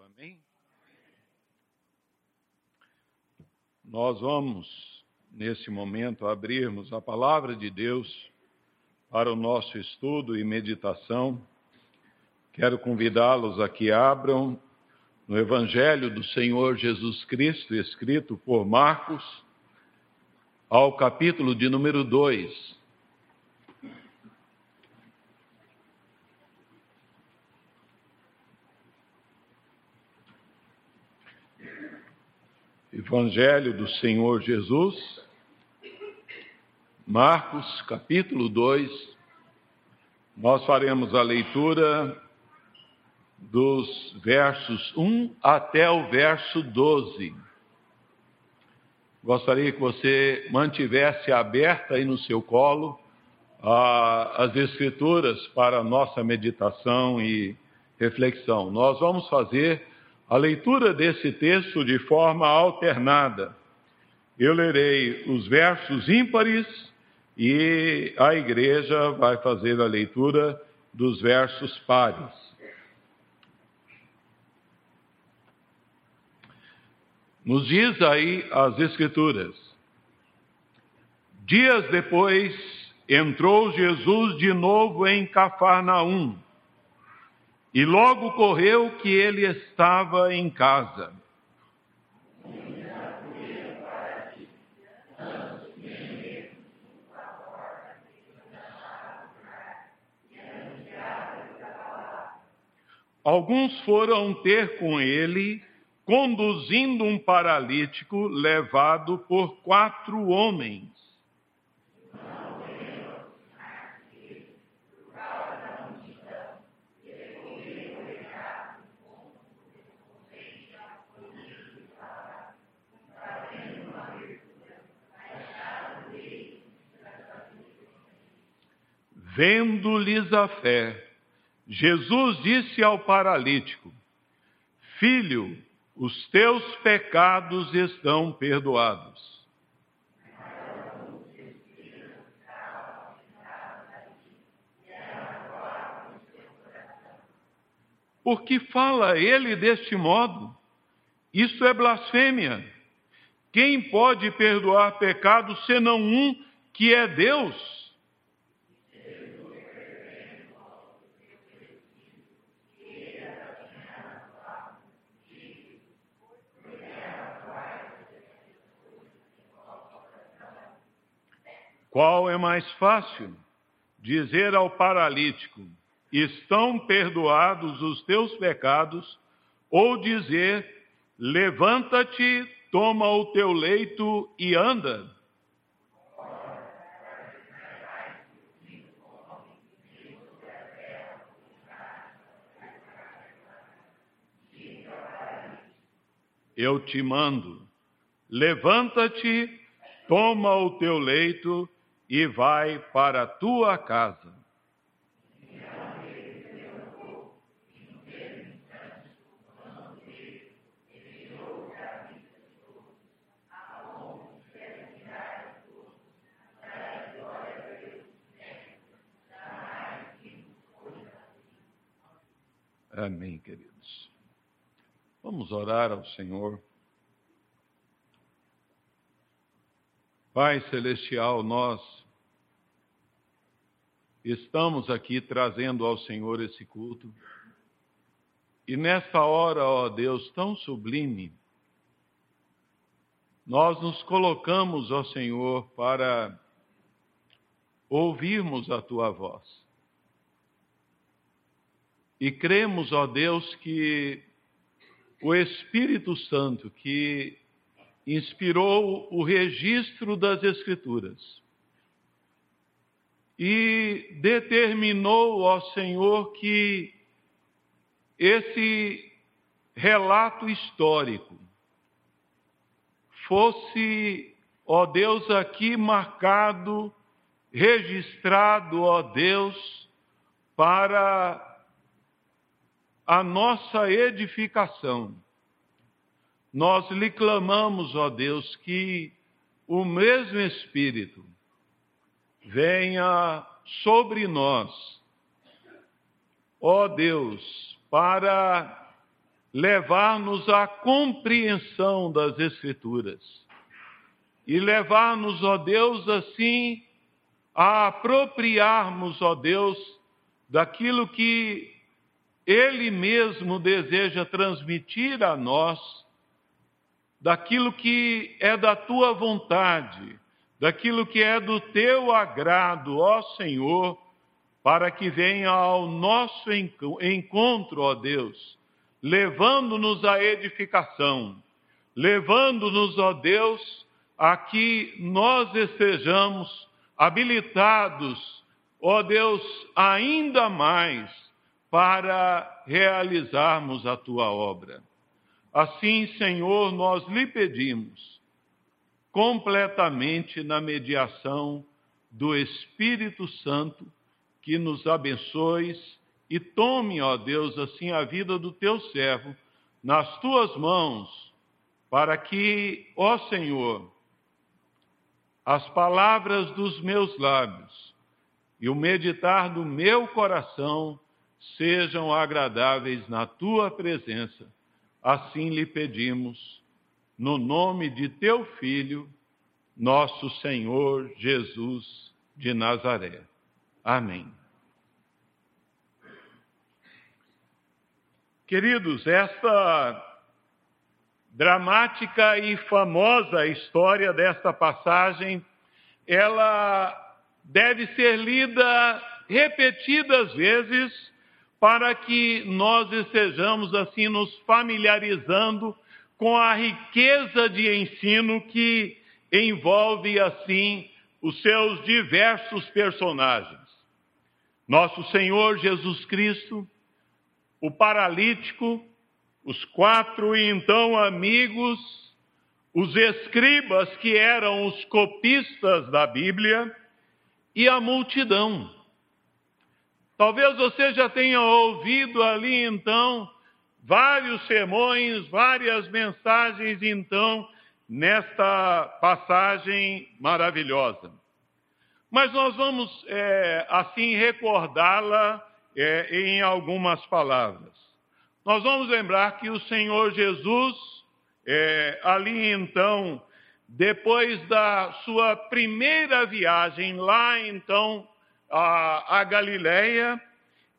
Amém? Nós vamos, nesse momento, abrirmos a palavra de Deus para o nosso estudo e meditação. Quero convidá-los a que abram no Evangelho do Senhor Jesus Cristo, escrito por Marcos, ao capítulo de número 2. Evangelho do Senhor Jesus, Marcos, capítulo 2. Nós faremos a leitura dos versos 1 até o verso 12. Gostaria que você mantivesse aberta aí no seu colo as Escrituras para a nossa meditação e reflexão. Nós vamos fazer a leitura desse texto de forma alternada. Eu lerei os versos ímpares e a igreja vai fazer a leitura dos versos pares. Nos diz aí as Escrituras. Dias depois, entrou Jesus de novo em Cafarnaum e logo correu que ele estava em casa. Alguns foram ter com ele, conduzindo um paralítico levado por quatro homens. Vendo-lhes a fé, Jesus disse ao paralítico: Filho, os teus pecados estão perdoados. Por que fala ele deste modo? Isso é blasfêmia. Quem pode perdoar pecados senão um que é Deus? Qual é mais fácil? Dizer ao paralítico: Estão perdoados os teus pecados, ou dizer: Levanta-te, toma o teu leito e anda? Eu te mando, levanta-te, toma o teu leito e vai para a tua casa. Amém, queridos. Vamos orar ao Senhor. Pai Celestial, nós estamos aqui trazendo ao Senhor esse culto. E nesta hora, ó Deus, tão sublime, nós nos colocamos, ó Senhor, para ouvirmos a tua voz. E cremos, ó Deus, que o Espírito Santo que inspirou o registro das Escrituras e determinou, ó Senhor, que esse relato histórico fosse, ó Deus, aqui marcado, registrado, ó Deus, para a nossa edificação. Nós lhe clamamos, ó Deus, que o mesmo Espírito venha sobre nós, ó Deus, para levar-nos à compreensão das Escrituras e levar-nos, ó Deus, assim, a apropriarmos, ó Deus, daquilo que Ele mesmo deseja transmitir a nós, daquilo que é da tua vontade, daquilo que é do teu agrado, ó Senhor, para que venha ao nosso encontro, ó Deus, levando-nos à edificação, levando-nos, ó Deus, a que nós estejamos habilitados, ó Deus, ainda mais para realizarmos a tua obra. Assim, Senhor, nós lhe pedimos, completamente na mediação do Espírito Santo, que nos abençoes e tome, ó Deus, assim a vida do teu servo nas tuas mãos, para que, ó Senhor, as palavras dos meus lábios e o meditar do meu coração sejam agradáveis na tua presença. Assim lhe pedimos, no nome de teu Filho, nosso Senhor Jesus de Nazaré. Amém. Queridos, esta dramática e famosa história desta passagem, ela deve ser lida repetidas vezes para que nós estejamos assim nos familiarizando com a riqueza de ensino que envolve assim os seus diversos personagens. Nosso Senhor Jesus Cristo, o paralítico, os quatro então amigos, os escribas que eram os copistas da Bíblia e a multidão. Talvez você já tenha ouvido ali então vários sermões, várias mensagens então nesta passagem maravilhosa. Mas nós vamos é, assim recordá-la é, em algumas palavras. Nós vamos lembrar que o Senhor Jesus, é, ali então, depois da sua primeira viagem lá então a, a Galileia,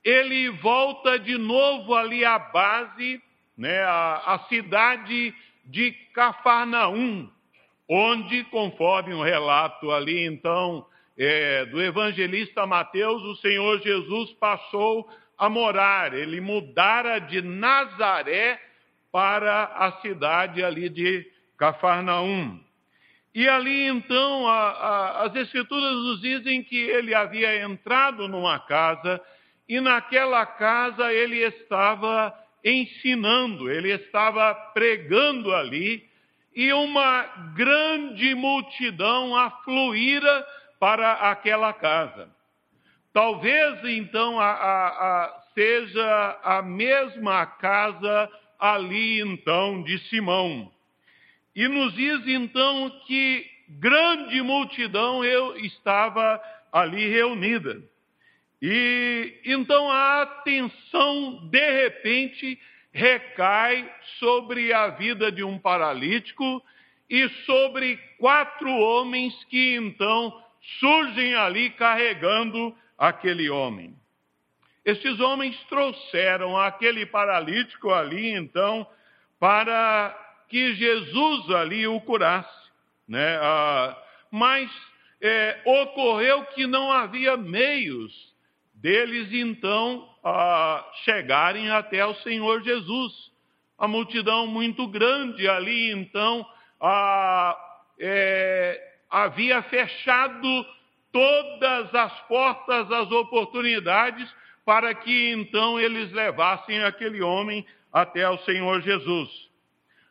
ele volta de novo ali à base, né, a cidade de Cafarnaum, onde, conforme o um relato ali então é, do evangelista Mateus, o Senhor Jesus passou a morar, ele mudara de Nazaré para a cidade ali de Cafarnaum. E ali então a, a, as escrituras nos dizem que ele havia entrado numa casa e naquela casa ele estava ensinando, ele estava pregando ali e uma grande multidão afluíra para aquela casa. Talvez então a, a, a, seja a mesma casa ali então de Simão. E nos diz então que grande multidão eu estava ali reunida. E então a atenção de repente recai sobre a vida de um paralítico e sobre quatro homens que então surgem ali carregando aquele homem. Esses homens trouxeram aquele paralítico ali, então, para que Jesus ali o curasse. Né? Ah, mas é, ocorreu que não havia meios deles, então, ah, chegarem até o Senhor Jesus. A multidão muito grande ali, então, ah, é, havia fechado todas as portas, as oportunidades, para que então eles levassem aquele homem até o Senhor Jesus.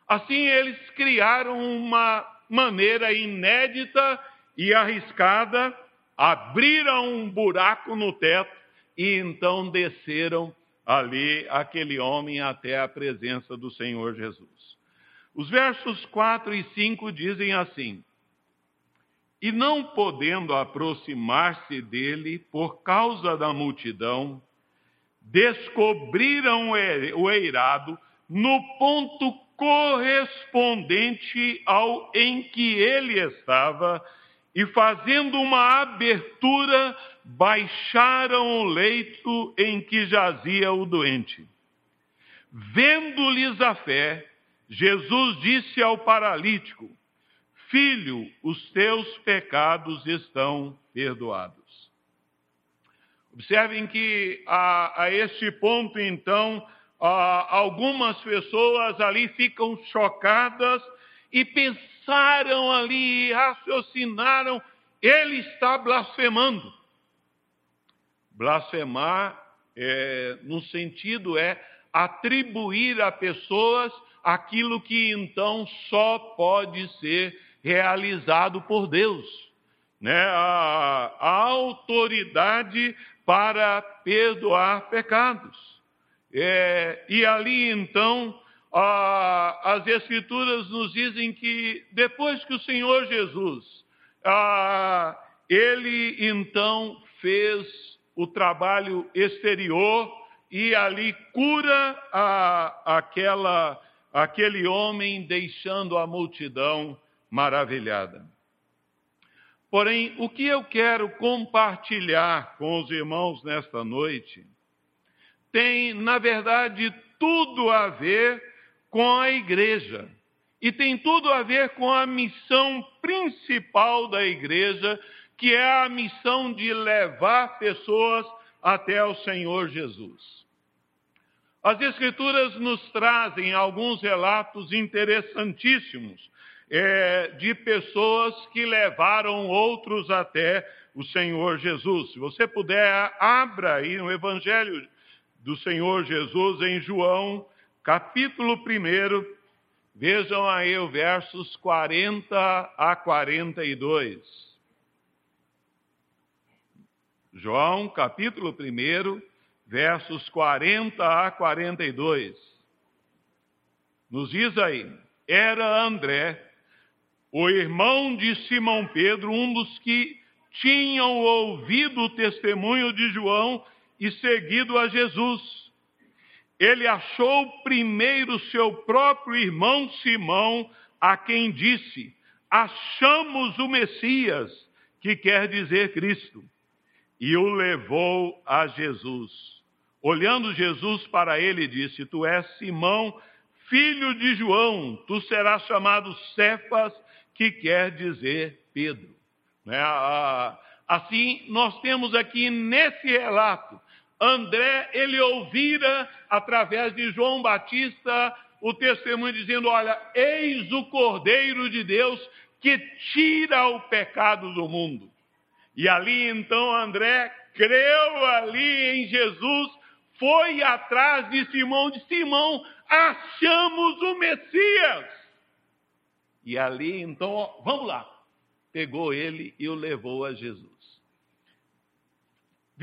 Assim, eles criaram uma maneira inédita e arriscada, abriram um buraco no teto e então desceram ali aquele homem até a presença do Senhor Jesus. Os versos 4 e 5 dizem assim: e não podendo aproximar-se dele por causa da multidão, descobriram o eirado, no ponto correspondente ao em que ele estava e fazendo uma abertura, baixaram o leito em que jazia o doente. Vendo-lhes a fé, Jesus disse ao paralítico: Filho, os teus pecados estão perdoados. Observem que a, a este ponto, então, a, algumas pessoas ali ficam chocadas e pensaram ali, raciocinaram, ele está blasfemando. Blasfemar, é, no sentido, é atribuir a pessoas aquilo que então só pode ser realizado por Deus. Né? A, a autoridade para perdoar pecados. É, e ali então, a, as Escrituras nos dizem que depois que o Senhor Jesus, a, ele então fez o trabalho exterior e ali cura a, aquela, aquele homem, deixando a multidão maravilhada. Porém, o que eu quero compartilhar com os irmãos nesta noite tem, na verdade, tudo a ver com a igreja. E tem tudo a ver com a missão principal da igreja, que é a missão de levar pessoas até o Senhor Jesus. As Escrituras nos trazem alguns relatos interessantíssimos é, de pessoas que levaram outros até o Senhor Jesus. Se você puder, abra aí no Evangelho do Senhor Jesus em João, capítulo 1. Vejam aí os versos 40 a 42. João, capítulo 1, versos 40 a 42. Nos diz aí: era André, o irmão de Simão Pedro, um dos que tinham ouvido o testemunho de João e seguido a Jesus. Ele achou primeiro seu próprio irmão Simão, a quem disse: Achamos o Messias, que quer dizer Cristo, e o levou a Jesus. Olhando Jesus para ele, disse: Tu és Simão, filho de João, tu serás chamado Cefas, que quer dizer Pedro. Né? Assim, nós temos aqui nesse relato, André, ele ouvira através de João Batista o testemunho dizendo: Olha, eis o Cordeiro de Deus que tira o pecado do mundo. E ali então André creu ali em Jesus, foi atrás de Simão, de Simão, achamos o Messias. E ali, então, vamos lá. Pegou ele e o levou a Jesus.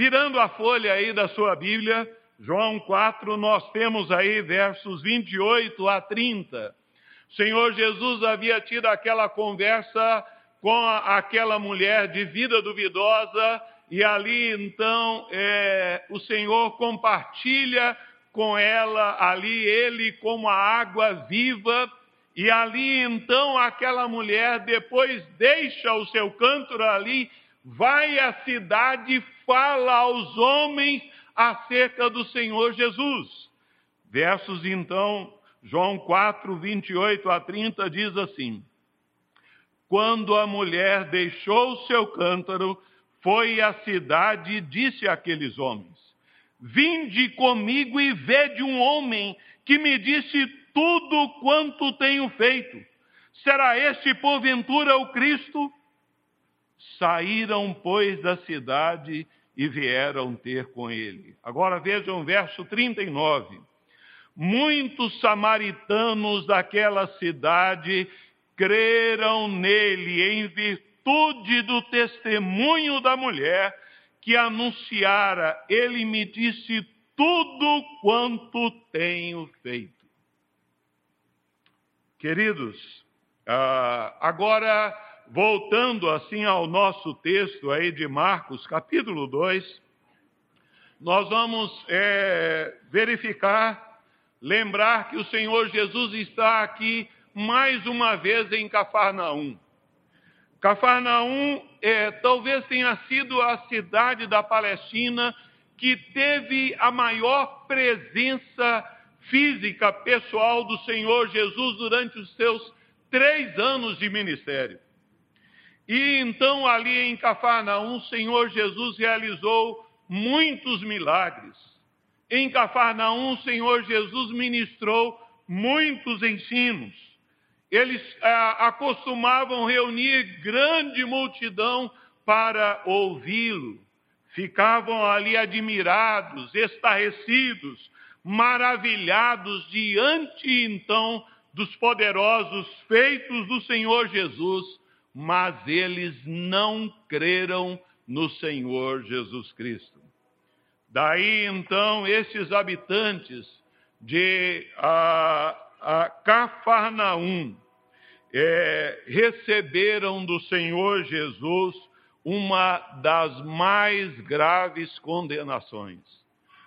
Virando a folha aí da sua Bíblia, João 4, nós temos aí versos 28 a 30. O Senhor Jesus havia tido aquela conversa com aquela mulher de vida duvidosa, e ali então é, o Senhor compartilha com ela, ali ele como a água viva e ali então aquela mulher depois deixa o seu cântaro ali, vai à cidade fala aos homens acerca do Senhor Jesus. Versos então, João 4, 28 a 30 diz assim: Quando a mulher deixou seu cântaro, foi à cidade e disse àqueles homens: Vinde comigo e vede um homem que me disse tudo quanto tenho feito. Será este, porventura, o Cristo? Saíram, pois, da cidade e vieram ter com ele. Agora vejam o verso 39. Muitos samaritanos daquela cidade creram nele em virtude do testemunho da mulher que anunciara, ele me disse tudo quanto tenho feito. Queridos, uh, agora voltando assim ao nosso texto aí de Marcos, capítulo 2, nós vamos é, verificar lembrar que o Senhor Jesus está aqui mais uma vez em Cafarnaum. Cafarnaum é, talvez tenha sido a cidade da Palestina que teve a maior presença física pessoal do Senhor Jesus durante os seus três anos de ministério. E então, ali em Cafarnaum, o Senhor Jesus realizou muitos milagres. Em Cafarnaum, o Senhor Jesus ministrou muitos ensinos. Eles ah, acostumavam reunir grande multidão para ouvi-lo. Ficavam ali admirados, estarrecidos, maravilhados diante então dos poderosos feitos do Senhor Jesus, mas eles não creram no Senhor Jesus Cristo. Daí então esses habitantes de a, a Cafarnaum é, receberam do Senhor Jesus uma das mais graves condenações.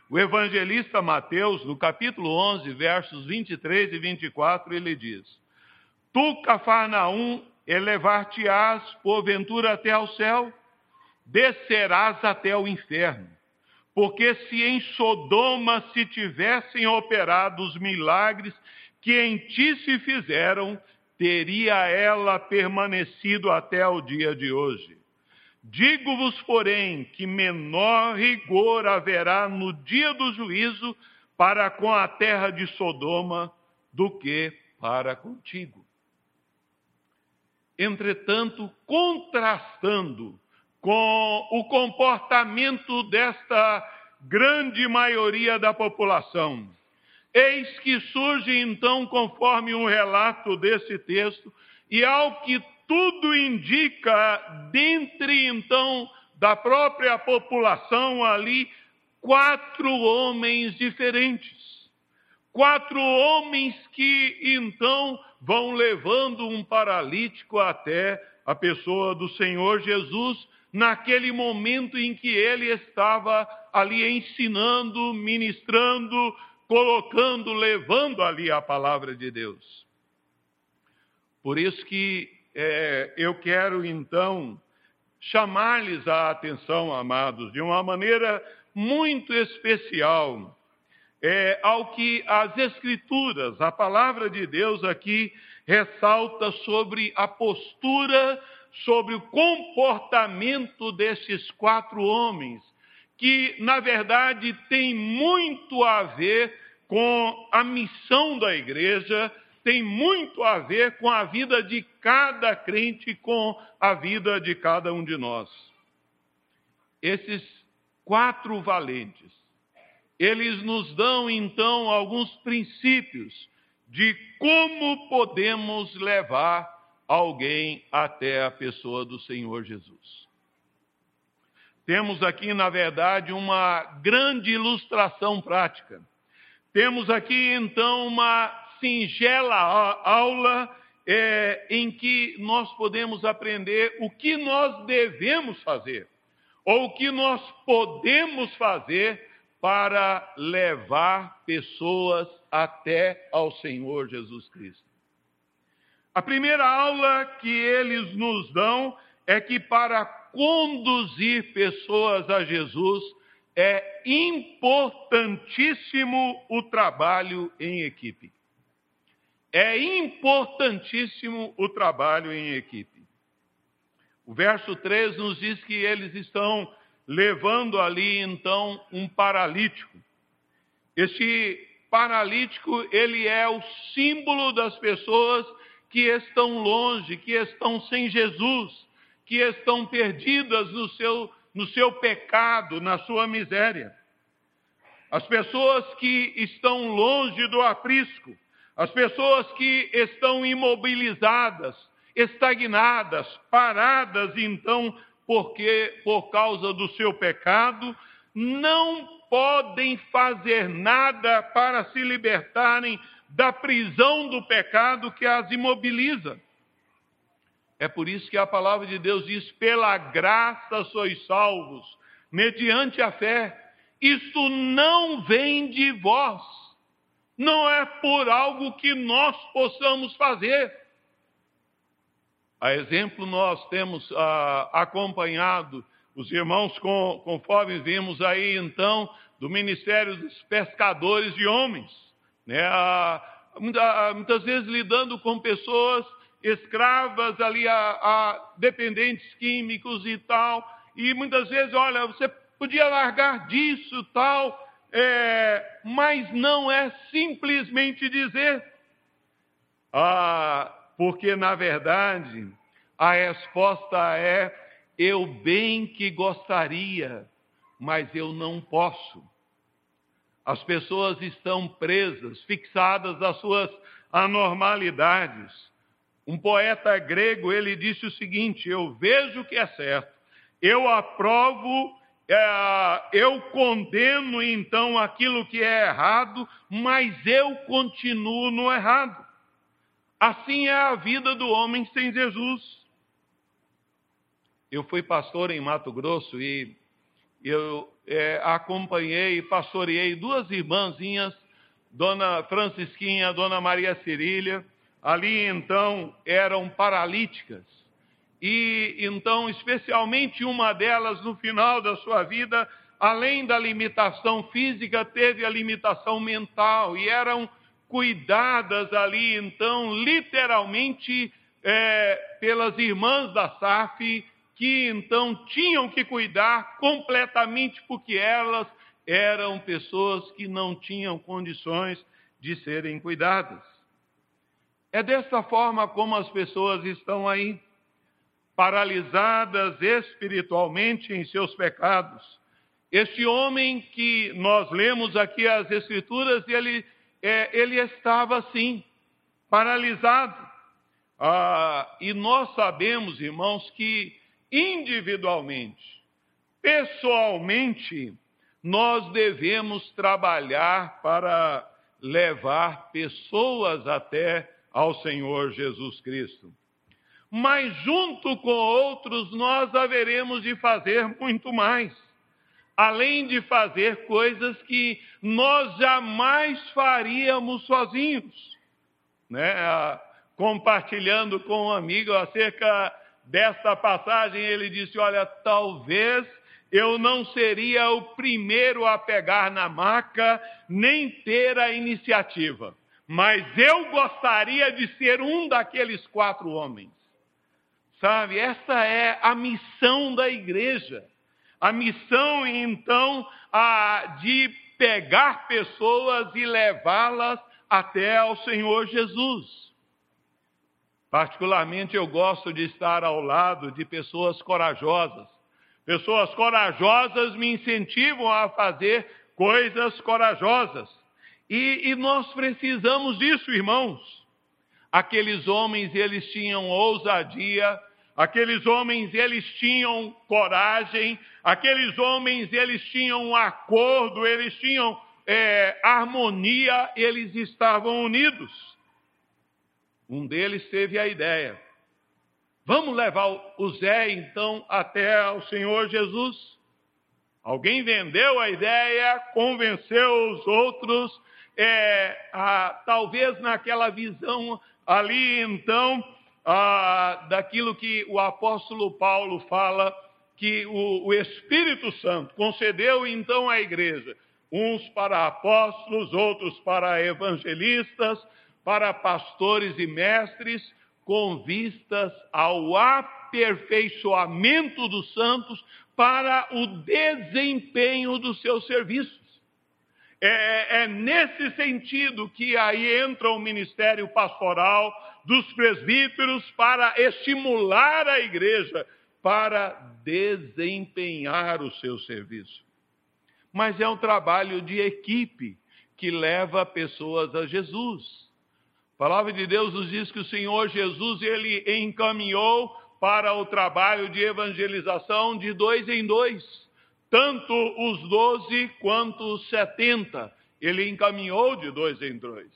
O evangelista Mateus, no capítulo 11, versos 23 e 24, ele diz: Tu, Cafarnaum, elevar-te-ás porventura até ao céu, descerás até o inferno. Porque se em Sodoma se tivessem operado os milagres que em ti se fizeram, teria ela permanecido até o dia de hoje. Digo-vos, porém, que menor rigor haverá no dia do juízo para com a terra de Sodoma do que para contigo. Entretanto, contrastando com o comportamento desta grande maioria da população, eis que surge então, conforme um relato desse texto, e ao que tudo indica, dentre então da própria população ali, quatro homens diferentes. Quatro homens que então vão levando um paralítico até a pessoa do Senhor Jesus, naquele momento em que ele estava ali ensinando, ministrando, colocando, levando ali a palavra de Deus. Por isso que é, eu quero então chamar-lhes a atenção, amados, de uma maneira muito especial é, ao que as Escrituras, a palavra de Deus aqui, ressalta sobre a postura, sobre o comportamento desses quatro homens, que na verdade tem muito a ver com a missão da igreja tem muito a ver com a vida de cada crente, com a vida de cada um de nós. Esses quatro valentes, eles nos dão então alguns princípios de como podemos levar alguém até a pessoa do Senhor Jesus. Temos aqui, na verdade, uma grande ilustração prática. Temos aqui, então, uma singela aula é, em que nós podemos aprender o que nós devemos fazer, ou o que nós podemos fazer para levar pessoas até ao Senhor Jesus Cristo. A primeira aula que eles nos dão é que para conduzir pessoas a Jesus é importantíssimo o trabalho em equipe. É importantíssimo o trabalho em equipe. O verso 3 nos diz que eles estão levando ali então um paralítico. Este paralítico, ele é o símbolo das pessoas que estão longe, que estão sem Jesus, que estão perdidas no seu, no seu pecado, na sua miséria. As pessoas que estão longe do aprisco, as pessoas que estão imobilizadas, estagnadas, paradas, então, porque por causa do seu pecado, não podem fazer nada para se libertarem da prisão do pecado que as imobiliza. É por isso que a palavra de Deus diz: pela graça sois salvos, mediante a fé. Isso não vem de vós, não é por algo que nós possamos fazer. A exemplo, nós temos ah, acompanhado os irmãos, com, conforme vimos aí então, do Ministério dos Pescadores de Homens, né? Ah, muitas vezes lidando com pessoas escravas ali a, a dependentes químicos e tal, e muitas vezes, olha, você podia largar disso tal, é, mas não é simplesmente dizer, ah, porque na verdade a resposta é eu bem que gostaria, mas eu não posso. As pessoas estão presas, fixadas às suas anormalidades. Um poeta grego, ele disse o seguinte: Eu vejo que é certo, eu aprovo, é, eu condeno então aquilo que é errado, mas eu continuo no errado. Assim é a vida do homem sem Jesus. Eu fui pastor em Mato Grosso e eu é, acompanhei e pastoreei duas irmãzinhas, Dona Francisquinha Dona Maria Cirília. Ali então eram paralíticas e então, especialmente uma delas, no final da sua vida, além da limitação física, teve a limitação mental e eram cuidadas ali, então, literalmente, é, pelas irmãs da SAF, que então tinham que cuidar completamente, porque elas eram pessoas que não tinham condições de serem cuidadas. É dessa forma como as pessoas estão aí paralisadas espiritualmente em seus pecados. Este homem que nós lemos aqui as Escrituras, ele, é, ele estava assim, paralisado. Ah, e nós sabemos, irmãos, que individualmente, pessoalmente, nós devemos trabalhar para levar pessoas até ao Senhor Jesus Cristo mas junto com outros nós haveremos de fazer muito mais. Além de fazer coisas que nós jamais faríamos sozinhos. Né? Compartilhando com um amigo acerca desta passagem, ele disse: Olha, talvez eu não seria o primeiro a pegar na maca, nem ter a iniciativa, mas eu gostaria de ser um daqueles quatro homens Sabe, essa é a missão da igreja. A missão, então, a, de pegar pessoas e levá-las até ao Senhor Jesus. Particularmente, eu gosto de estar ao lado de pessoas corajosas. Pessoas corajosas me incentivam a fazer coisas corajosas. E, e nós precisamos disso, irmãos. Aqueles homens, eles tinham ousadia, Aqueles homens, eles tinham coragem, aqueles homens, eles tinham um acordo, eles tinham é, harmonia, eles estavam unidos. Um deles teve a ideia: vamos levar o Zé então até o Senhor Jesus. Alguém vendeu a ideia, convenceu os outros, é, a, talvez naquela visão ali então ah, daquilo que o apóstolo Paulo fala, que o, o Espírito Santo concedeu então à igreja, uns para apóstolos, outros para evangelistas, para pastores e mestres, com vistas ao aperfeiçoamento dos santos para o desempenho dos seus serviços. É, é, nesse sentido que aí entra o ministério pastoral, dos presbíteros para estimular a igreja para desempenhar o seu serviço. Mas é um trabalho de equipe que leva pessoas a Jesus. A palavra de Deus nos diz que o Senhor Jesus ele encaminhou para o trabalho de evangelização de dois em dois, tanto os doze quanto os setenta. Ele encaminhou de dois em dois.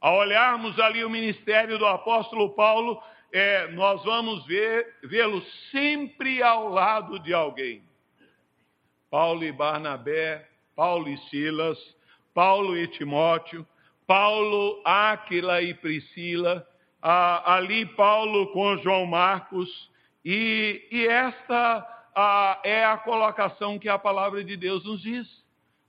Ao olharmos ali o ministério do apóstolo Paulo, é, nós vamos vê-lo sempre ao lado de alguém. Paulo e Barnabé, Paulo e Silas, Paulo e Timóteo, Paulo, Áquila e Priscila, ali Paulo com João Marcos, e, e esta é a colocação que a palavra de Deus nos diz,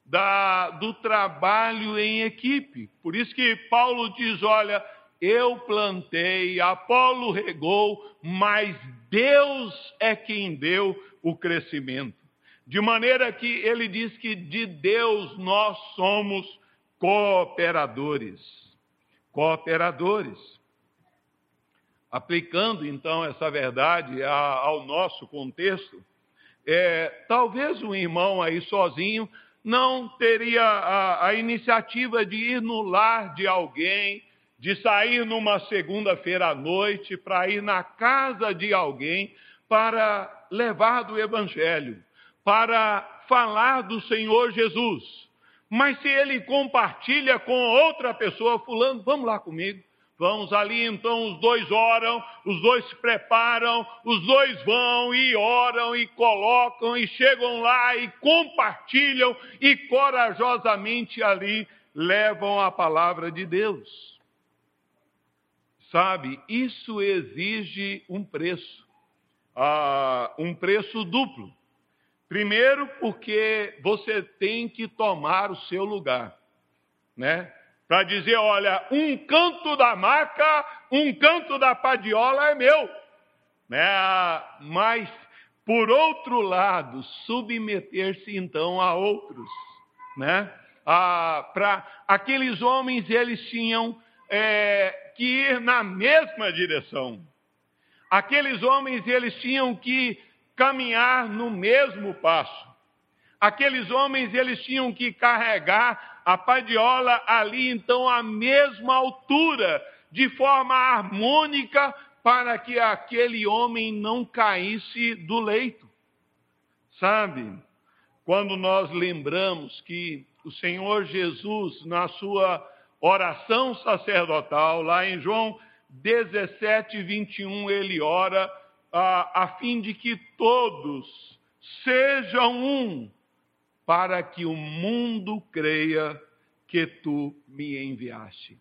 da, do trabalho em equipe. Por isso que Paulo diz: olha, eu plantei, Apolo regou, mas Deus é quem deu o crescimento. De maneira que ele diz que de Deus nós somos cooperadores. Cooperadores. Aplicando então essa verdade ao nosso contexto, é, talvez um irmão aí sozinho não teria a, a iniciativa de ir no lar de alguém, de sair numa segunda-feira à noite para ir na casa de alguém para levar do Evangelho, para falar do Senhor Jesus. Mas se ele compartilha com outra pessoa, fulano, vamos lá comigo. Vamos ali, então os dois oram, os dois se preparam, os dois vão e oram e colocam e chegam lá e compartilham e corajosamente ali levam a palavra de Deus. Sabe, isso exige um preço, uh, um preço duplo. Primeiro, porque você tem que tomar o seu lugar, né? para dizer: olha, um canto da maca, um canto da padiola é meu. Né? Mas, por outro lado, submeter-se então a outros. Né? Ah, para aqueles homens, eles tinham é, que ir na mesma direção. Aqueles homens, eles tinham que caminhar no mesmo passo. Aqueles homens, eles tinham que carregar a padiola ali então à mesma altura, de forma harmônica, para que aquele homem não caísse do leito. Sabe? Quando nós lembramos que o Senhor Jesus, na sua oração sacerdotal, lá em João 17, 21, ele ora a, a fim de que todos sejam um, para que o mundo creia que tu me enviaste.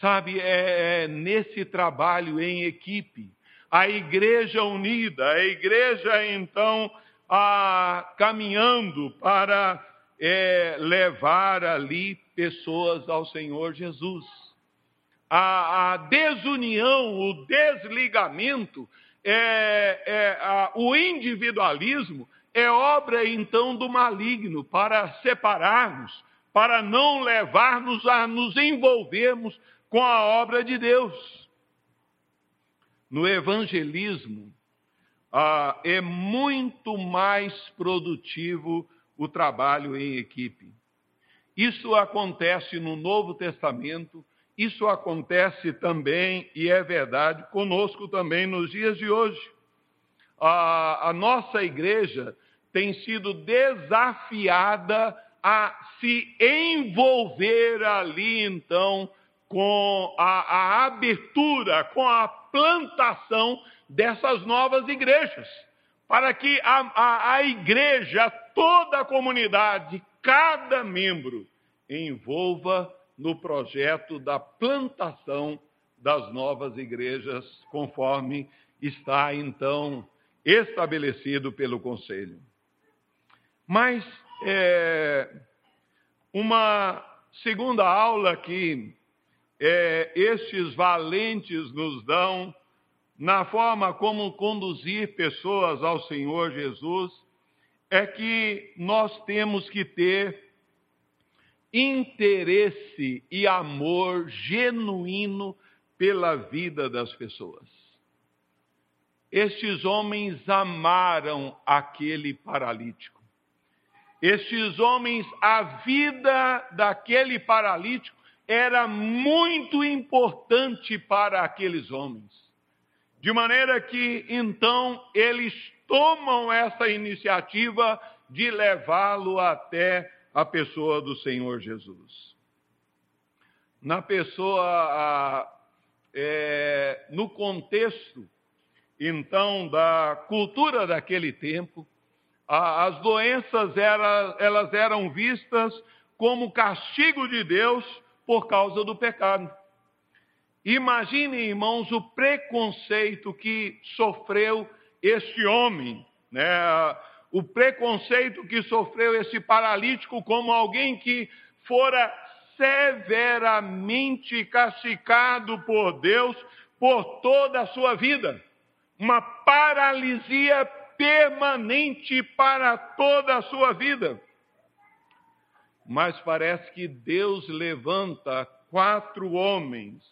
Sabe, é, é nesse trabalho em equipe, a igreja unida, a igreja então a, caminhando para é, levar ali pessoas ao Senhor Jesus. A, a desunião, o desligamento, é, é a, o individualismo é obra então do maligno para separarmos, para não levar-nos a nos envolvermos com a obra de Deus. No evangelismo, ah, é muito mais produtivo o trabalho em equipe. Isso acontece no Novo Testamento, isso acontece também, e é verdade, conosco também nos dias de hoje a, a nossa igreja tem sido desafiada a se envolver ali, então, com a, a, abertura, com a plantação dessas novas igrejas, para que a, a, a igreja, toda a comunidade, cada membro, envolva no projeto da plantação das novas igrejas, conforme está então estabelecido pelo Conselho. Mas é, uma segunda aula que é, estes valentes nos dão na forma como conduzir pessoas ao Senhor Jesus é que nós temos que ter interesse e amor genuíno pela vida das pessoas. Estes homens amaram aquele paralítico. Estes homens, a vida daquele paralítico era muito importante para aqueles homens. De maneira que, então, eles tomam essa iniciativa de levá-lo até a pessoa do Senhor Jesus. Na pessoa, é, no contexto então da cultura daquele tempo, as doenças elas eram vistas como castigo de Deus por causa do pecado. Imaginem, irmãos, o preconceito que sofreu este homem, né? o preconceito que sofreu esse paralítico como alguém que fora severamente castigado por Deus por toda a sua vida. Uma paralisia permanente para toda a sua vida. Mas parece que Deus levanta quatro homens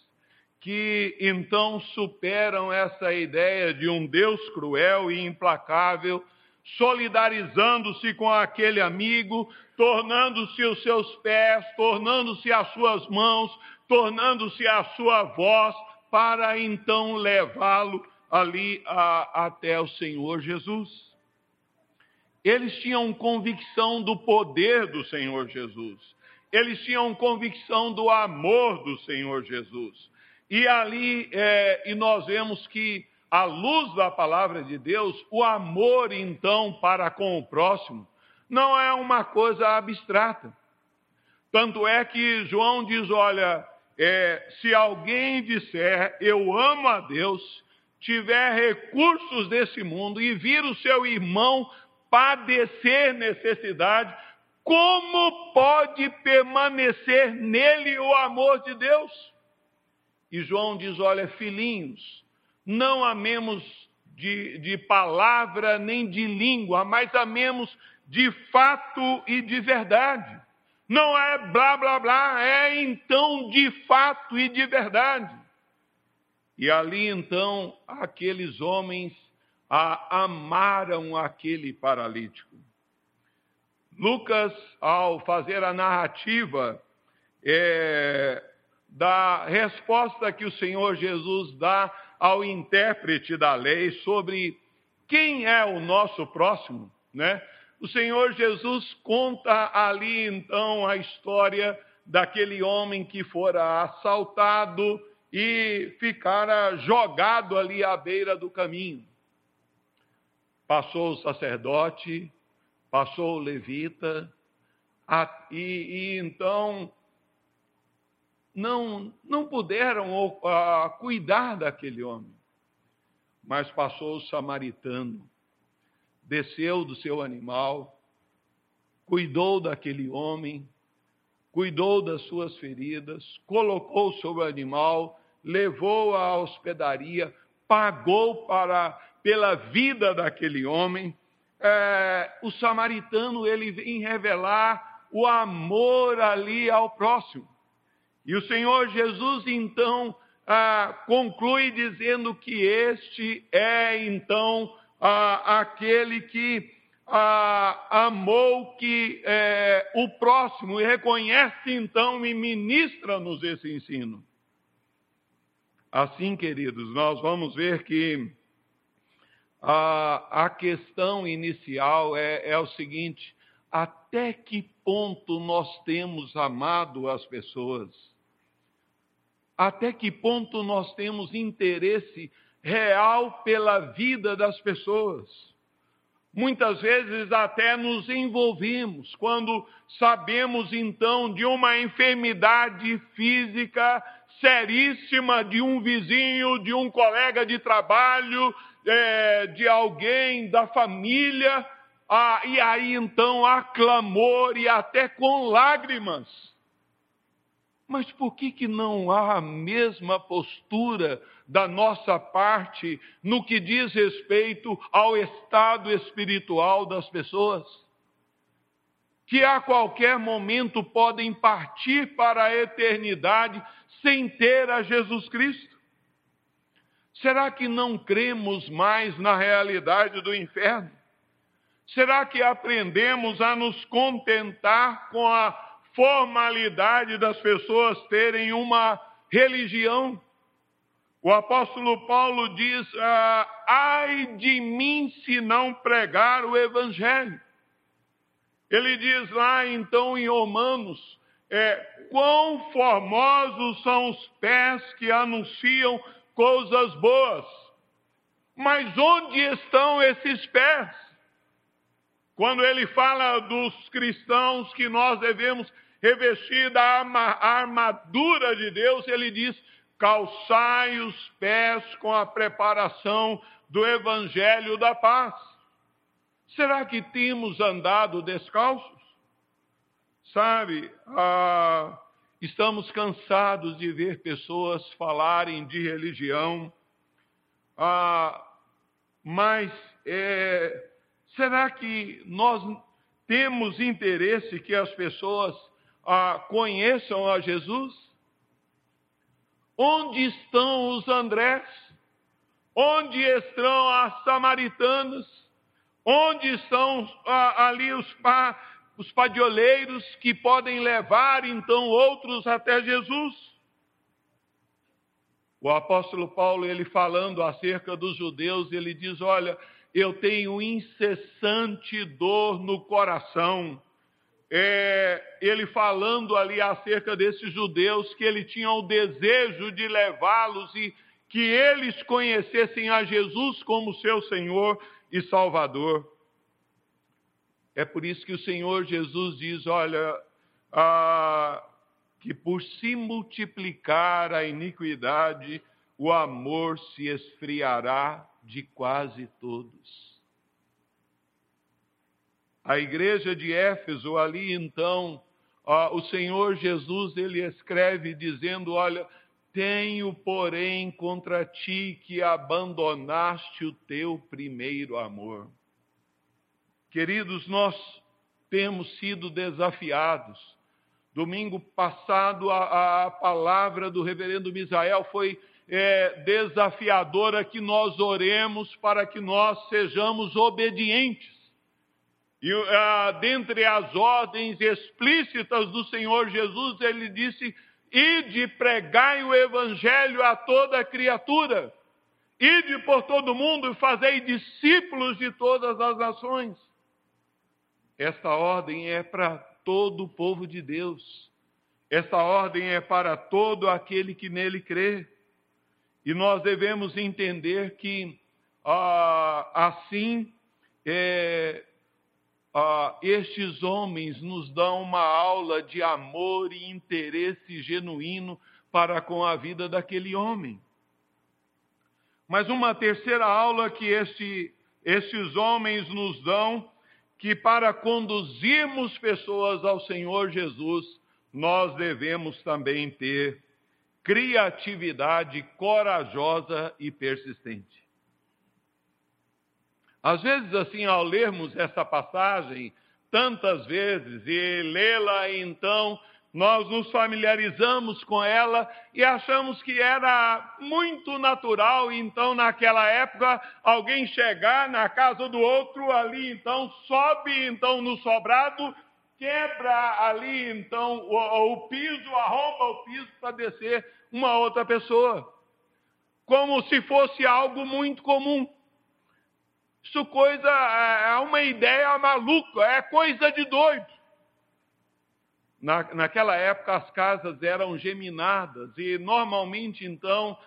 que então superam essa ideia de um Deus cruel e implacável, solidarizando-se com aquele amigo, tornando-se os seus pés, tornando-se as suas mãos, tornando-se a sua voz, para então levá-lo ali a, até o Senhor Jesus. Eles tinham convicção do poder do Senhor Jesus. Eles tinham convicção do amor do Senhor Jesus. E ali, é, e nós vemos que, à luz da palavra de Deus, o amor, então, para com o próximo, não é uma coisa abstrata. Tanto é que João diz: olha, é, se alguém disser eu amo a Deus, tiver recursos desse mundo e vir o seu irmão padecer necessidade, como pode permanecer nele o amor de Deus? E João diz: olha, filhinhos, não amemos de, de palavra nem de língua, mas amemos de fato e de verdade. Não é blá blá blá, é então de fato e de verdade. E ali então aqueles homens a, amaram aquele paralítico. Lucas, ao fazer a narrativa é, da resposta que o Senhor Jesus dá ao intérprete da lei sobre quem é o nosso próximo, né? O Senhor Jesus conta ali então a história daquele homem que fora assaltado e ficara jogado ali à beira do caminho. Passou o sacerdote, passou o levita, a, e, e, então não, não puderam a, cuidar daquele homem. Mas passou o samaritano desceu do seu animal, cuidou daquele homem, cuidou das suas feridas, colocou sobre o animal, levou à hospedaria, pagou para, pela vida daquele homem. É, o samaritano ele vem revelar o amor ali ao próximo. E o Senhor Jesus então ah, conclui dizendo que este é então ah, aquele que ah, amou que é, o próximo e reconhece então e ministra-nos esse ensino. Assim, queridos, nós vamos ver que a, a questão inicial é, é o seguinte: até que ponto nós temos amado as pessoas? Até que ponto nós temos interesse real pela vida das pessoas. Muitas vezes até nos envolvemos quando sabemos então de uma enfermidade física seríssima de um vizinho, de um colega de trabalho, é, de alguém da família, ah, e aí então há clamor e até com lágrimas. Mas por que, que não há a mesma postura da nossa parte no que diz respeito ao estado espiritual das pessoas? Que a qualquer momento podem partir para a eternidade sem ter a Jesus Cristo? Será que não cremos mais na realidade do inferno? Será que aprendemos a nos contentar com a formalidade das pessoas terem uma religião. O apóstolo Paulo diz: ah, ai de mim se não pregar o evangelho. Ele diz lá então em Romanos: é, quão formosos são os pés que anunciam coisas boas. Mas onde estão esses pés? Quando ele fala dos cristãos que nós devemos revestida a armadura de Deus, ele diz: calçai os pés com a preparação do evangelho da paz. Será que temos andado descalços? Sabe, ah, estamos cansados de ver pessoas falarem de religião, ah, mas é, será que nós temos interesse que as pessoas ah, conheçam a Jesus? Onde estão os Andrés? Onde estão as samaritanas? Onde estão ah, ali os, pa, os padioleiros que podem levar então outros até Jesus? O apóstolo Paulo, ele falando acerca dos judeus, ele diz: Olha, eu tenho incessante dor no coração. É, ele falando ali acerca desses judeus, que ele tinha o desejo de levá-los e que eles conhecessem a Jesus como seu Senhor e Salvador. É por isso que o Senhor Jesus diz: Olha, ah, que por se multiplicar a iniquidade, o amor se esfriará de quase todos. A igreja de Éfeso, ali então, ó, o Senhor Jesus, ele escreve dizendo: Olha, tenho, porém, contra ti que abandonaste o teu primeiro amor. Queridos, nós temos sido desafiados Domingo passado, a, a palavra do reverendo Misael foi é, desafiadora que nós oremos para que nós sejamos obedientes. E ah, dentre as ordens explícitas do Senhor Jesus, ele disse: Ide pregai o evangelho a toda criatura, ide por todo mundo e fazei discípulos de todas as nações. Esta ordem é para todo o povo de Deus. Essa ordem é para todo aquele que nele crê. E nós devemos entender que ah, assim é, ah, estes homens nos dão uma aula de amor e interesse genuíno para com a vida daquele homem. Mas uma terceira aula que este, estes homens nos dão que para conduzirmos pessoas ao Senhor Jesus, nós devemos também ter criatividade corajosa e persistente. Às vezes, assim, ao lermos essa passagem tantas vezes e lê-la então nós nos familiarizamos com ela e achamos que era muito natural, então, naquela época, alguém chegar na casa do outro ali, então, sobe, então, no sobrado, quebra ali, então, o, o piso, arromba o piso para descer uma outra pessoa. Como se fosse algo muito comum. Isso coisa, é, é uma ideia maluca, é coisa de doido. Na, naquela época as casas eram geminadas e normalmente então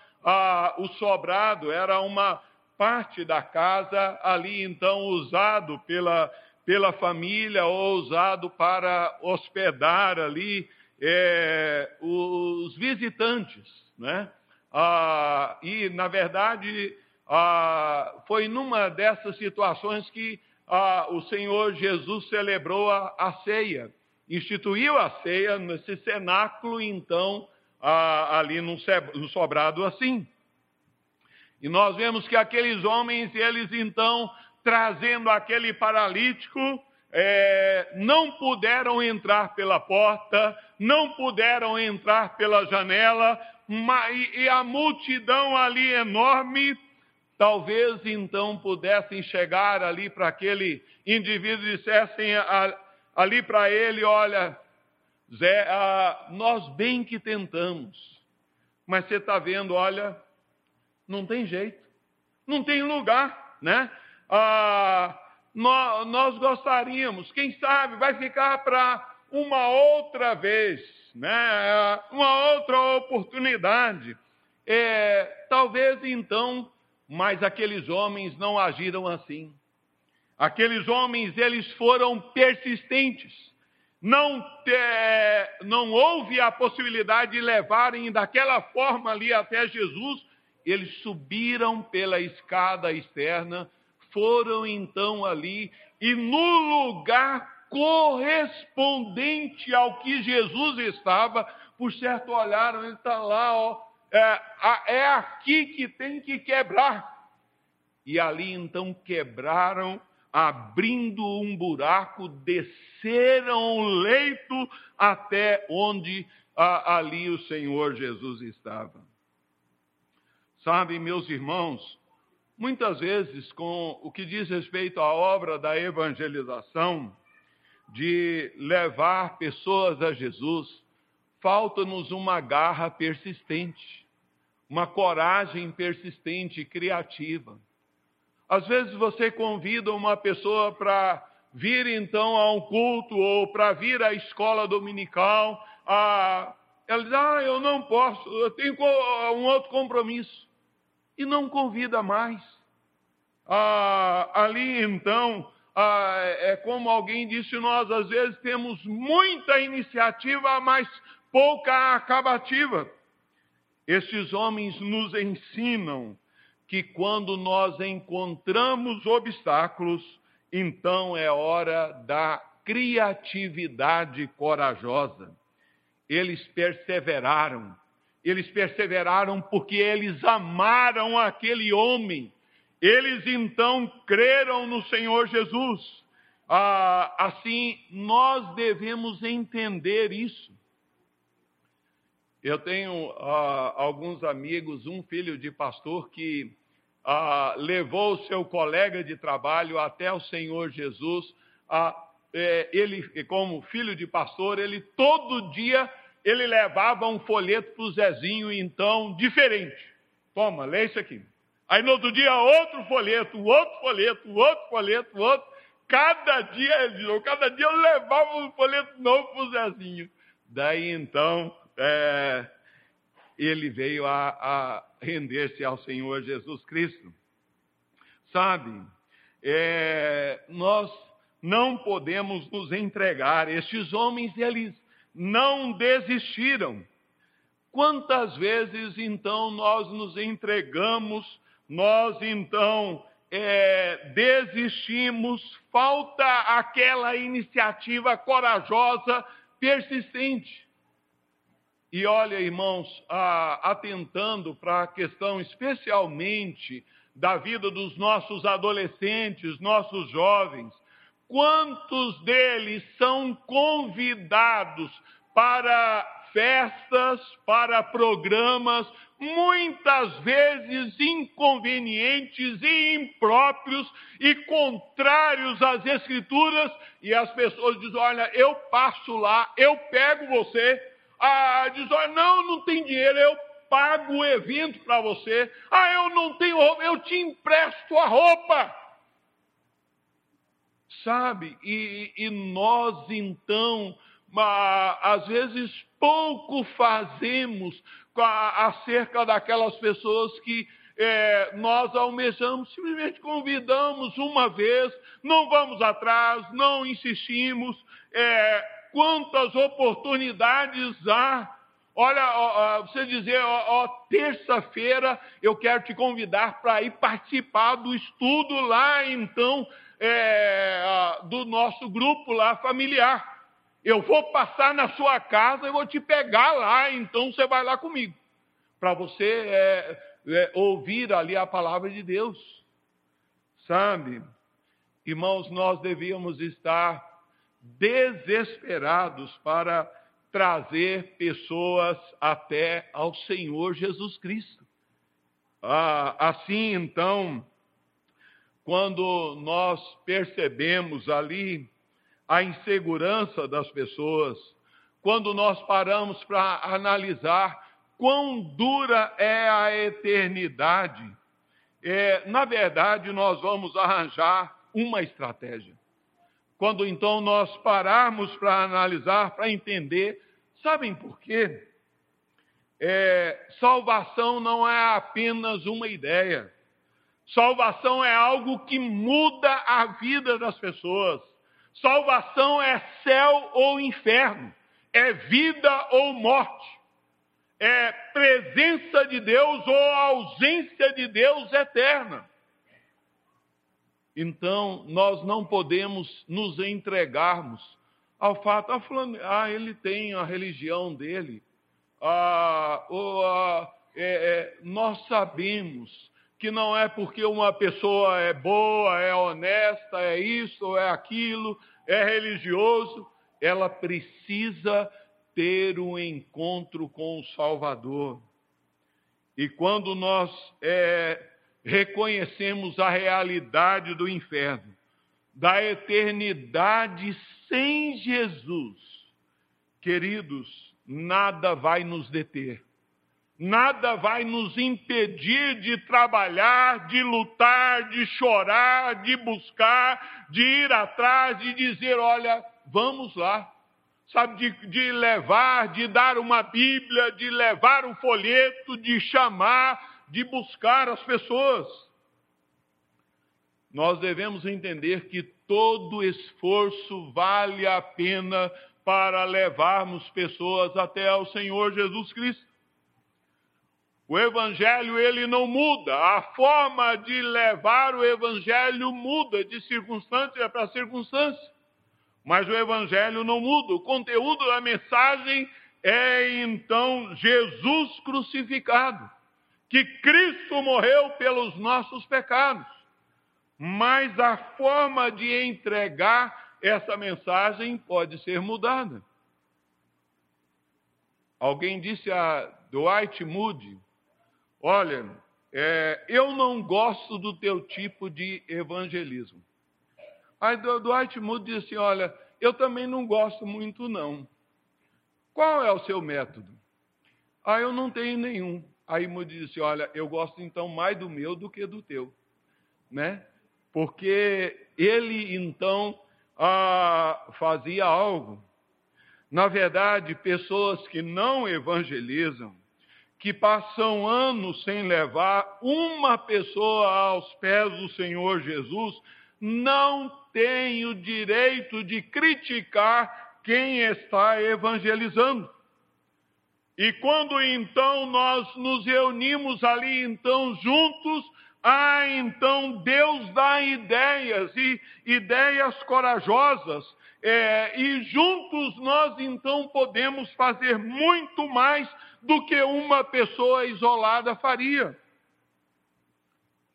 o sobrado era uma parte da casa ali então usado pela, pela família ou usado para hospedar ali é, os visitantes, né? Ah, e na verdade ah, foi numa dessas situações que ah, o Senhor Jesus celebrou a, a ceia instituiu a ceia nesse cenáculo, então, ali no sobrado assim. E nós vemos que aqueles homens, eles então, trazendo aquele paralítico, é, não puderam entrar pela porta, não puderam entrar pela janela, e a multidão ali enorme, talvez então pudessem chegar ali para aquele indivíduo e dissessem ali para ele: olha, Zé, ah, nós bem que tentamos, mas você está vendo, olha, não tem jeito, não tem lugar, né? Ah, nós, gostaríamos, quem sabe, vai ficar para uma outra vez, né? Uma outra oportunidade. É, talvez então, mas aqueles homens não agiram assim. Aqueles homens, eles foram persistentes. não, te, não houve a possibilidade de levarem daquela forma ali até Jesus, eles subiram pela escada externa, foram então ali, e no lugar correspondente ao que Jesus estava, por certo olharam, ele está lá, ó, é, é aqui que tem que quebrar. E ali então quebraram, abrindo um buraco, desceram o leito até onde a, ali o Senhor Jesus estava. Sabe, meus irmãos, muitas vezes, com o que diz respeito à obra da evangelização, de levar pessoas a Jesus, falta-nos uma garra persistente, uma coragem persistente criativa. Às vezes você convida uma pessoa para vir então a um culto ou para vir à escola dominical. A... Ela diz: Ah, eu não posso, eu tenho um outro compromisso. E não convida mais. Ah, ali então, ah, é como alguém disse: nós às vezes temos muita iniciativa, mas pouca acabativa. Esses homens nos ensinam que quando nós encontramos obstáculos, então é hora da criatividade corajosa. Eles perseveraram. Eles perseveraram porque eles amaram aquele homem. Eles então creram no Senhor Jesus. Ah, assim, nós devemos entender isso. Eu tenho ah, alguns amigos, um filho de pastor que ah, levou seu colega de trabalho até o Senhor Jesus. Ah, é, ele, como filho de pastor, ele todo dia ele levava um folheto para o Zezinho, então, diferente. Toma, lê isso aqui. Aí no outro dia, outro folheto, outro folheto, outro folheto, outro. Cada dia, cada dia eu levava um folheto novo para o Zezinho. Daí então, é, ele veio a, a render-se ao Senhor Jesus Cristo. Sabe, é, nós não podemos nos entregar. Estes homens, eles não desistiram. Quantas vezes então nós nos entregamos, nós então é, desistimos, falta aquela iniciativa corajosa, persistente. E olha, irmãos, atentando para a questão especialmente da vida dos nossos adolescentes, nossos jovens, quantos deles são convidados para festas, para programas, muitas vezes inconvenientes e impróprios e contrários às Escrituras, e as pessoas dizem: Olha, eu passo lá, eu pego você ah, diz, olha, não, não tem dinheiro, eu pago o evento para você. Ah, eu não tenho roupa, eu te empresto a roupa. Sabe? E, e nós então, às vezes pouco fazemos acerca daquelas pessoas que é, nós almejamos, simplesmente convidamos uma vez, não vamos atrás, não insistimos, é, quantas oportunidades há. Olha, você dizer, ó, ó terça-feira eu quero te convidar para ir participar do estudo lá, então, é, do nosso grupo lá familiar. Eu vou passar na sua casa e vou te pegar lá, então você vai lá comigo. Para você é, é, ouvir ali a palavra de Deus. Sabe? Irmãos, nós devíamos estar desesperados para trazer pessoas até ao Senhor Jesus Cristo. Ah, assim, então, quando nós percebemos ali a insegurança das pessoas, quando nós paramos para analisar quão dura é a eternidade, é, na verdade, nós vamos arranjar uma estratégia. Quando então nós pararmos para analisar, para entender, sabem por quê? É, salvação não é apenas uma ideia. Salvação é algo que muda a vida das pessoas. Salvação é céu ou inferno, é vida ou morte, é presença de Deus ou ausência de Deus eterna. Então, nós não podemos nos entregarmos ao fato, ah, ah ele tem a religião dele, ah, ou, ah, é, é, nós sabemos que não é porque uma pessoa é boa, é honesta, é isso é aquilo, é religioso, ela precisa ter um encontro com o Salvador. E quando nós é, reconhecemos a realidade do inferno, da eternidade sem Jesus, queridos, nada vai nos deter. Nada vai nos impedir de trabalhar, de lutar, de chorar, de buscar, de ir atrás, de dizer: olha, vamos lá. Sabe, de, de levar, de dar uma Bíblia, de levar um folheto, de chamar, de buscar as pessoas. Nós devemos entender que todo esforço vale a pena para levarmos pessoas até ao Senhor Jesus Cristo. O evangelho ele não muda, a forma de levar o evangelho muda de circunstância para circunstância. Mas o evangelho não muda, o conteúdo da mensagem é então Jesus crucificado, que Cristo morreu pelos nossos pecados. Mas a forma de entregar essa mensagem pode ser mudada. Alguém disse a Dwight Moody, Olha, é, eu não gosto do teu tipo de evangelismo. Aí Dwight Moody disse: Olha, eu também não gosto muito, não. Qual é o seu método? Ah, eu não tenho nenhum. Aí Moody disse: Olha, eu gosto então mais do meu do que do teu, né? Porque ele então ah, fazia algo. Na verdade, pessoas que não evangelizam, que passam anos sem levar uma pessoa aos pés do Senhor Jesus, não têm o direito de criticar quem está evangelizando. E quando então nós nos reunimos ali então juntos, ah, então Deus dá ideias e ideias corajosas, é, e juntos nós então podemos fazer muito mais do que uma pessoa isolada faria.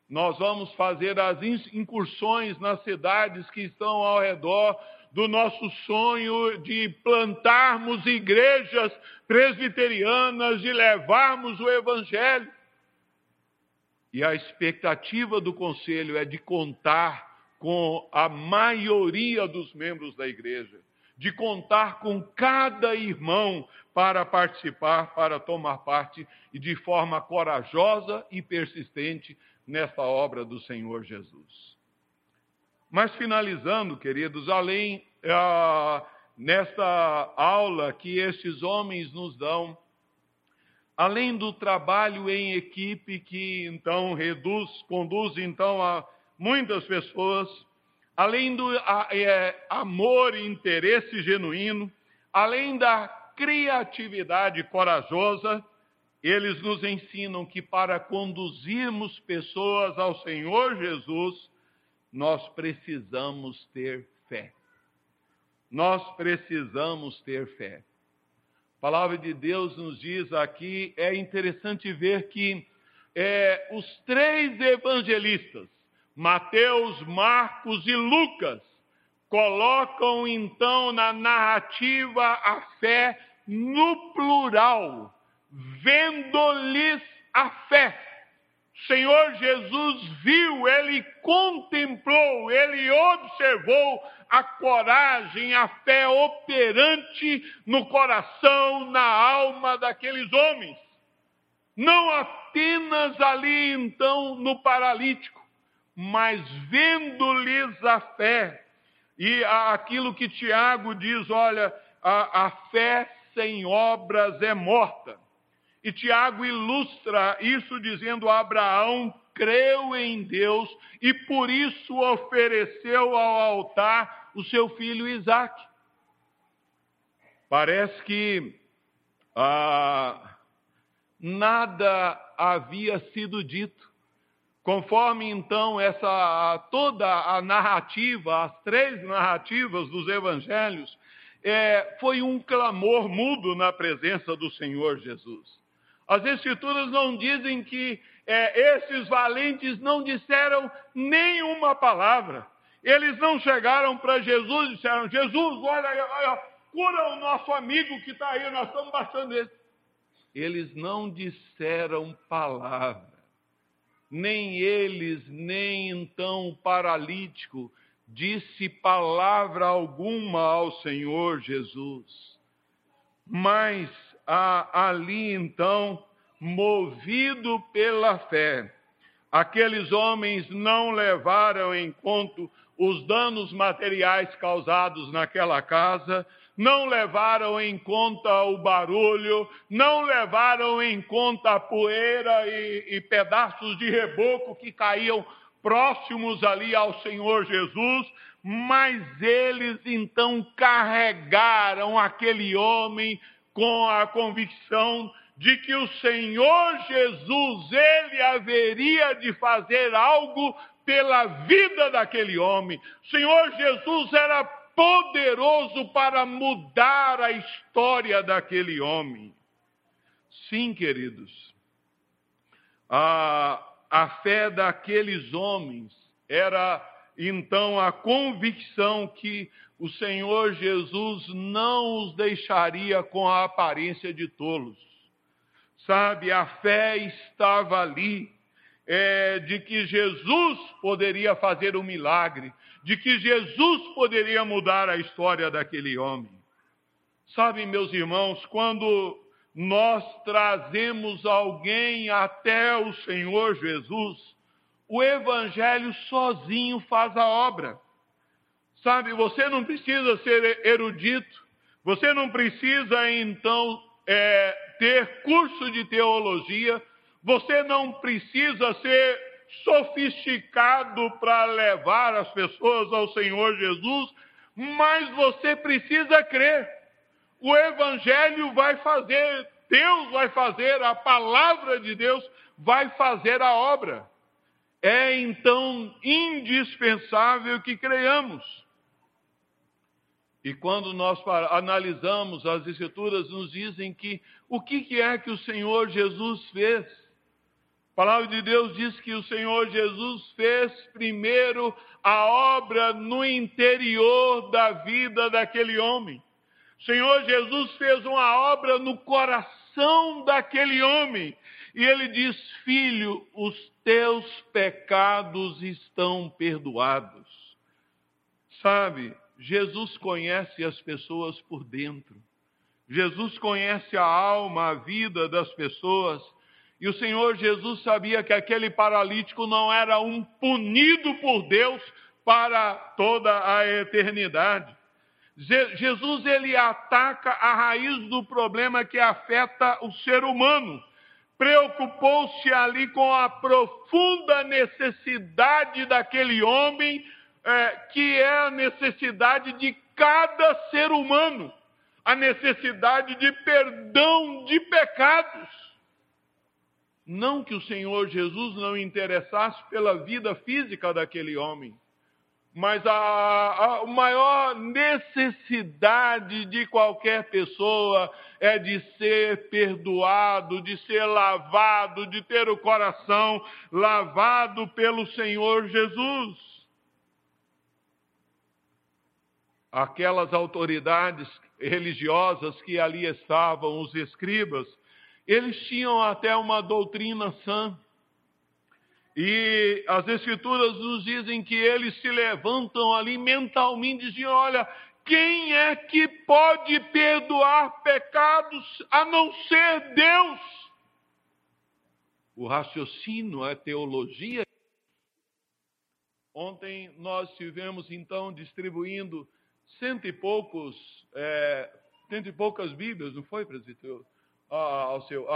Nós vamos fazer as incursões nas cidades que estão ao redor do nosso sonho de plantarmos igrejas presbiterianas, de levarmos o Evangelho. E a expectativa do conselho é de contar com a maioria dos membros da igreja, de contar com cada irmão para participar, para tomar parte e de forma corajosa e persistente nesta obra do Senhor Jesus. Mas finalizando, queridos, além ah, nesta aula que estes homens nos dão, além do trabalho em equipe que então reduz, conduz então a muitas pessoas, além do a, é, amor e interesse genuíno, além da criatividade corajosa, eles nos ensinam que para conduzirmos pessoas ao Senhor Jesus, nós precisamos ter fé. Nós precisamos ter fé. A palavra de Deus nos diz aqui, é interessante ver que é, os três evangelistas, Mateus, Marcos e Lucas, colocam então na narrativa a fé no plural, vendo-lhes a fé. Senhor Jesus viu, ele contemplou, ele observou a coragem, a fé operante no coração, na alma daqueles homens. Não apenas ali então no paralítico, mas vendo-lhes a fé. E aquilo que Tiago diz, olha, a, a fé sem obras é morta. E Tiago ilustra isso dizendo: Abraão creu em Deus e por isso ofereceu ao altar o seu filho Isaac. Parece que ah, nada havia sido dito. Conforme então essa toda a narrativa, as três narrativas dos evangelhos, é, foi um clamor mudo na presença do Senhor Jesus. As escrituras não dizem que é, esses valentes não disseram nenhuma palavra. Eles não chegaram para Jesus e disseram: Jesus, olha, olha, cura o nosso amigo que está aí, nós estamos baixando ele. Eles não disseram palavra nem eles, nem então o paralítico disse palavra alguma ao Senhor Jesus. Mas ali então, movido pela fé, aqueles homens não levaram em conta os danos materiais causados naquela casa, não levaram em conta o barulho, não levaram em conta a poeira e, e pedaços de reboco que caíam próximos ali ao Senhor Jesus, mas eles então carregaram aquele homem com a convicção de que o Senhor Jesus, ele haveria de fazer algo pela vida daquele homem. O Senhor Jesus era poderoso para mudar a história daquele homem. Sim, queridos, a, a fé daqueles homens era então a convicção que o Senhor Jesus não os deixaria com a aparência de tolos. Sabe, a fé estava ali, é, de que Jesus poderia fazer um milagre, de que Jesus poderia mudar a história daquele homem. Sabe, meus irmãos, quando nós trazemos alguém até o Senhor Jesus, o Evangelho sozinho faz a obra. Sabe, você não precisa ser erudito, você não precisa então é, ter curso de teologia, você não precisa ser sofisticado para levar as pessoas ao Senhor Jesus, mas você precisa crer. O Evangelho vai fazer, Deus vai fazer, a palavra de Deus vai fazer a obra. É então indispensável que creiamos. E quando nós analisamos as Escrituras, nos dizem que o que é que o Senhor Jesus fez? A palavra de Deus diz que o Senhor Jesus fez primeiro a obra no interior da vida daquele homem. O Senhor Jesus fez uma obra no coração daquele homem. E ele diz: Filho, os teus pecados estão perdoados. Sabe, Jesus conhece as pessoas por dentro. Jesus conhece a alma, a vida das pessoas. E o Senhor Jesus sabia que aquele paralítico não era um punido por Deus para toda a eternidade. Jesus ele ataca a raiz do problema que afeta o ser humano. Preocupou-se ali com a profunda necessidade daquele homem, é, que é a necessidade de cada ser humano, a necessidade de perdão de pecados. Não que o Senhor Jesus não interessasse pela vida física daquele homem, mas a, a maior necessidade de qualquer pessoa é de ser perdoado, de ser lavado, de ter o coração lavado pelo Senhor Jesus. Aquelas autoridades religiosas que ali estavam, os escribas, eles tinham até uma doutrina sã. E as escrituras nos dizem que eles se levantam ali mentalmente e dizem: olha, quem é que pode perdoar pecados a não ser Deus? O raciocínio, a teologia. Ontem nós tivemos então distribuindo cento e poucos, é, cento e poucas Bíblias, não foi, presbítero? ao seu.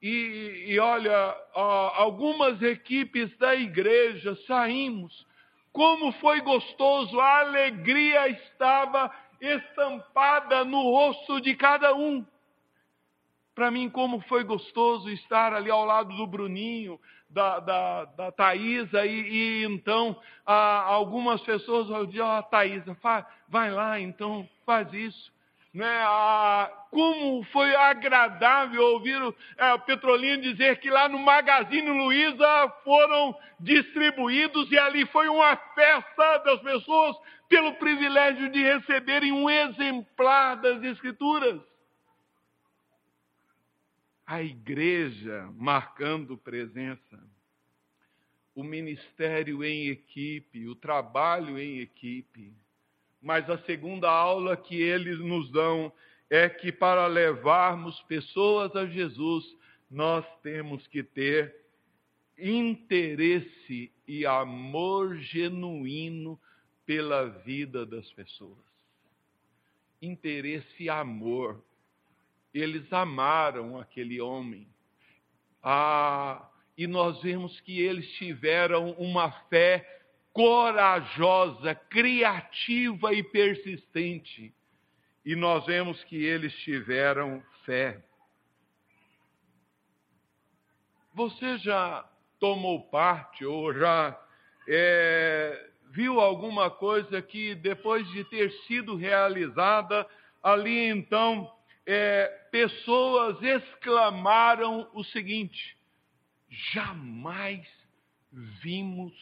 e, e olha, algumas equipes da igreja saímos como foi gostoso, a alegria estava estampada no rosto de cada um. Para mim, como foi gostoso estar ali ao lado do Bruninho, da, da, da Thaisa, e, e então a, algumas pessoas vão dizer, ó, oh, Thaisa, vai lá, então faz isso. Né, a, como foi agradável ouvir o, é, Petrolino dizer que lá no Magazine Luiza foram distribuídos e ali foi uma festa das pessoas pelo privilégio de receberem um exemplar das Escrituras. A igreja marcando presença, o ministério em equipe, o trabalho em equipe mas a segunda aula que eles nos dão é que para levarmos pessoas a Jesus, nós temos que ter interesse e amor genuíno pela vida das pessoas. Interesse e amor. Eles amaram aquele homem. Ah, e nós vemos que eles tiveram uma fé corajosa, criativa e persistente. E nós vemos que eles tiveram fé. Você já tomou parte ou já é, viu alguma coisa que depois de ter sido realizada, ali então é, pessoas exclamaram o seguinte: jamais vimos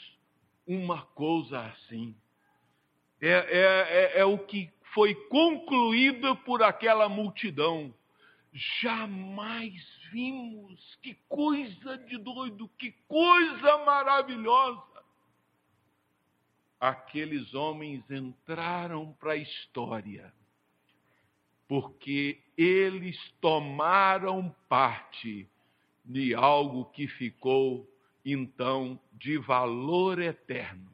uma coisa assim. É, é, é, é o que foi concluído por aquela multidão. Jamais vimos, que coisa de doido, que coisa maravilhosa. Aqueles homens entraram para a história, porque eles tomaram parte de algo que ficou então de valor eterno.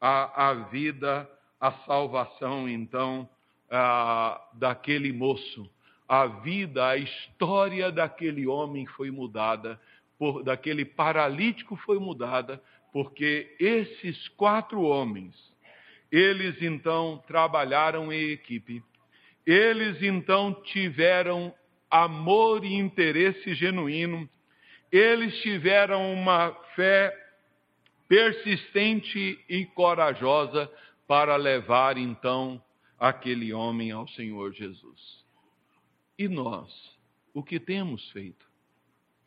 A, a vida, a salvação, então, a, daquele moço. A vida, a história daquele homem foi mudada, por, daquele paralítico foi mudada, porque esses quatro homens, eles então trabalharam em equipe, eles então tiveram amor e interesse genuíno eles tiveram uma fé persistente e corajosa para levar então aquele homem ao Senhor Jesus. E nós, o que temos feito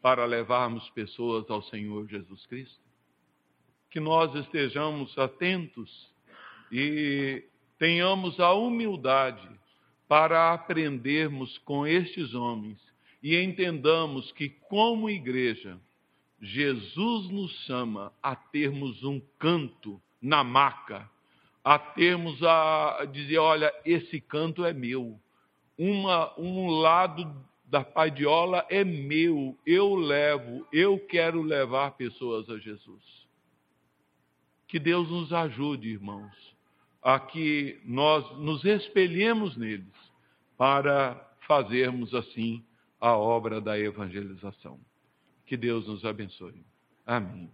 para levarmos pessoas ao Senhor Jesus Cristo? Que nós estejamos atentos e tenhamos a humildade para aprendermos com estes homens e entendamos que, como igreja, Jesus nos chama a termos um canto na maca, a termos a dizer: olha, esse canto é meu, Uma, um lado da padiola é meu, eu levo, eu quero levar pessoas a Jesus. Que Deus nos ajude, irmãos, a que nós nos espelhemos neles para fazermos assim a obra da evangelização. Que Deus nos abençoe. Amém.